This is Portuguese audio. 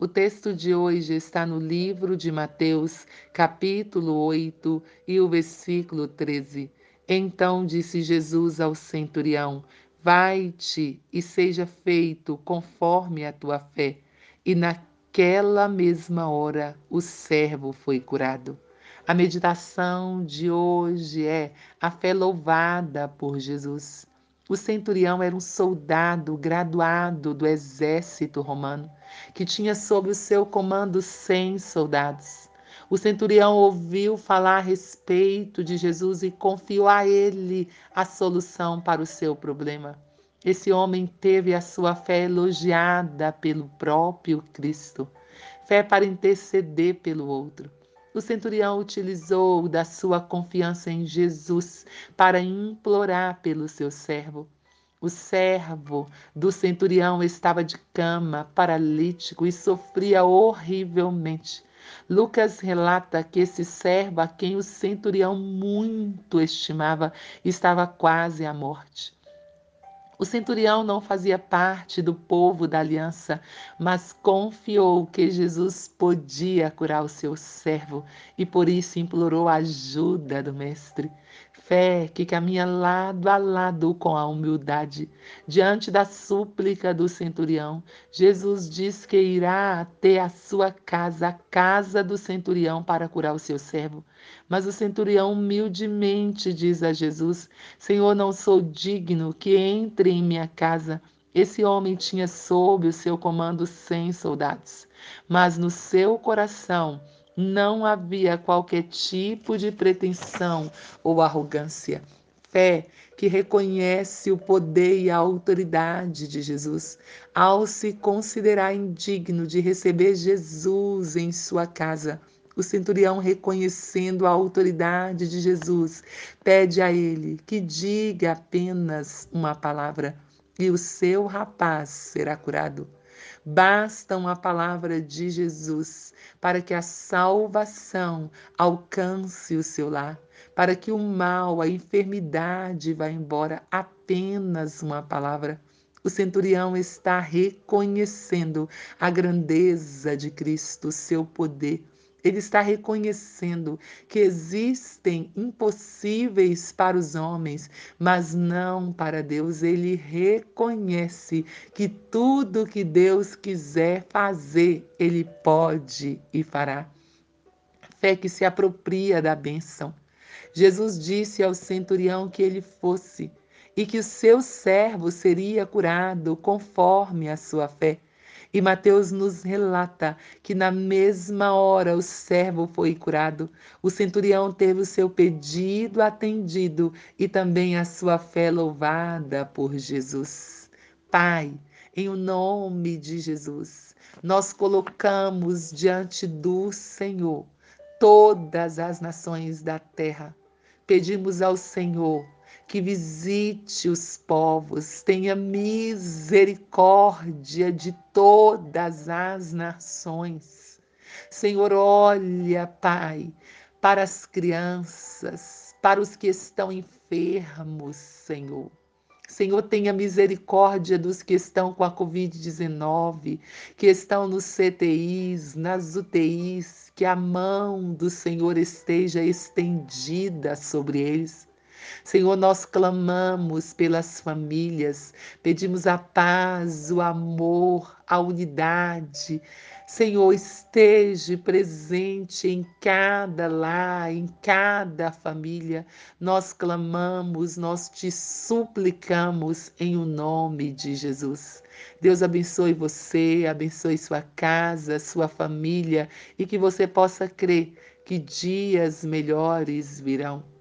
O texto de hoje está no livro de Mateus, capítulo 8 e o versículo 13. Então disse Jesus ao centurião: Vai-te e seja feito conforme a tua fé. E naquela mesma hora o servo foi curado. A meditação de hoje é a fé louvada por Jesus. O centurião era um soldado graduado do exército romano, que tinha sob o seu comando cem soldados. O centurião ouviu falar a respeito de Jesus e confiou a ele a solução para o seu problema. Esse homem teve a sua fé elogiada pelo próprio Cristo, fé para interceder pelo outro. O centurião utilizou da sua confiança em Jesus para implorar pelo seu servo. O servo do centurião estava de cama, paralítico e sofria horrivelmente. Lucas relata que esse servo, a quem o centurião muito estimava, estava quase à morte. O centurião não fazia parte do povo da aliança, mas confiou que Jesus podia curar o seu servo e por isso implorou a ajuda do Mestre. Fé que caminha lado a lado com a humildade. Diante da súplica do centurião, Jesus diz que irá até a sua casa, a casa do centurião, para curar o seu servo. Mas o centurião humildemente diz a Jesus: Senhor, não sou digno que entre em minha casa. Esse homem tinha sob o seu comando cem soldados, mas no seu coração não havia qualquer tipo de pretensão ou arrogância. Fé que reconhece o poder e a autoridade de Jesus, ao se considerar indigno de receber Jesus em sua casa. O centurião, reconhecendo a autoridade de Jesus, pede a ele que diga apenas uma palavra e o seu rapaz será curado. Basta uma palavra de Jesus para que a salvação alcance o seu lar, para que o mal, a enfermidade vá embora. Apenas uma palavra. O centurião está reconhecendo a grandeza de Cristo, o seu poder ele está reconhecendo que existem impossíveis para os homens, mas não para Deus. Ele reconhece que tudo que Deus quiser fazer, ele pode e fará. Fé que se apropria da bênção. Jesus disse ao centurião que ele fosse e que o seu servo seria curado conforme a sua fé. E Mateus nos relata que na mesma hora o servo foi curado, o centurião teve o seu pedido atendido e também a sua fé louvada por Jesus. Pai, em o nome de Jesus, nós colocamos diante do Senhor todas as nações da terra. Pedimos ao Senhor que visite os povos, tenha misericórdia de todas as nações. Senhor, olha, Pai, para as crianças, para os que estão enfermos, Senhor. Senhor, tenha misericórdia dos que estão com a Covid-19, que estão nos CTIs, nas UTIs, que a mão do Senhor esteja estendida sobre eles. Senhor, nós clamamos pelas famílias, pedimos a paz, o amor, a unidade. Senhor, esteja presente em cada lar, em cada família. Nós clamamos, nós te suplicamos em o nome de Jesus. Deus abençoe você, abençoe sua casa, sua família e que você possa crer que dias melhores virão.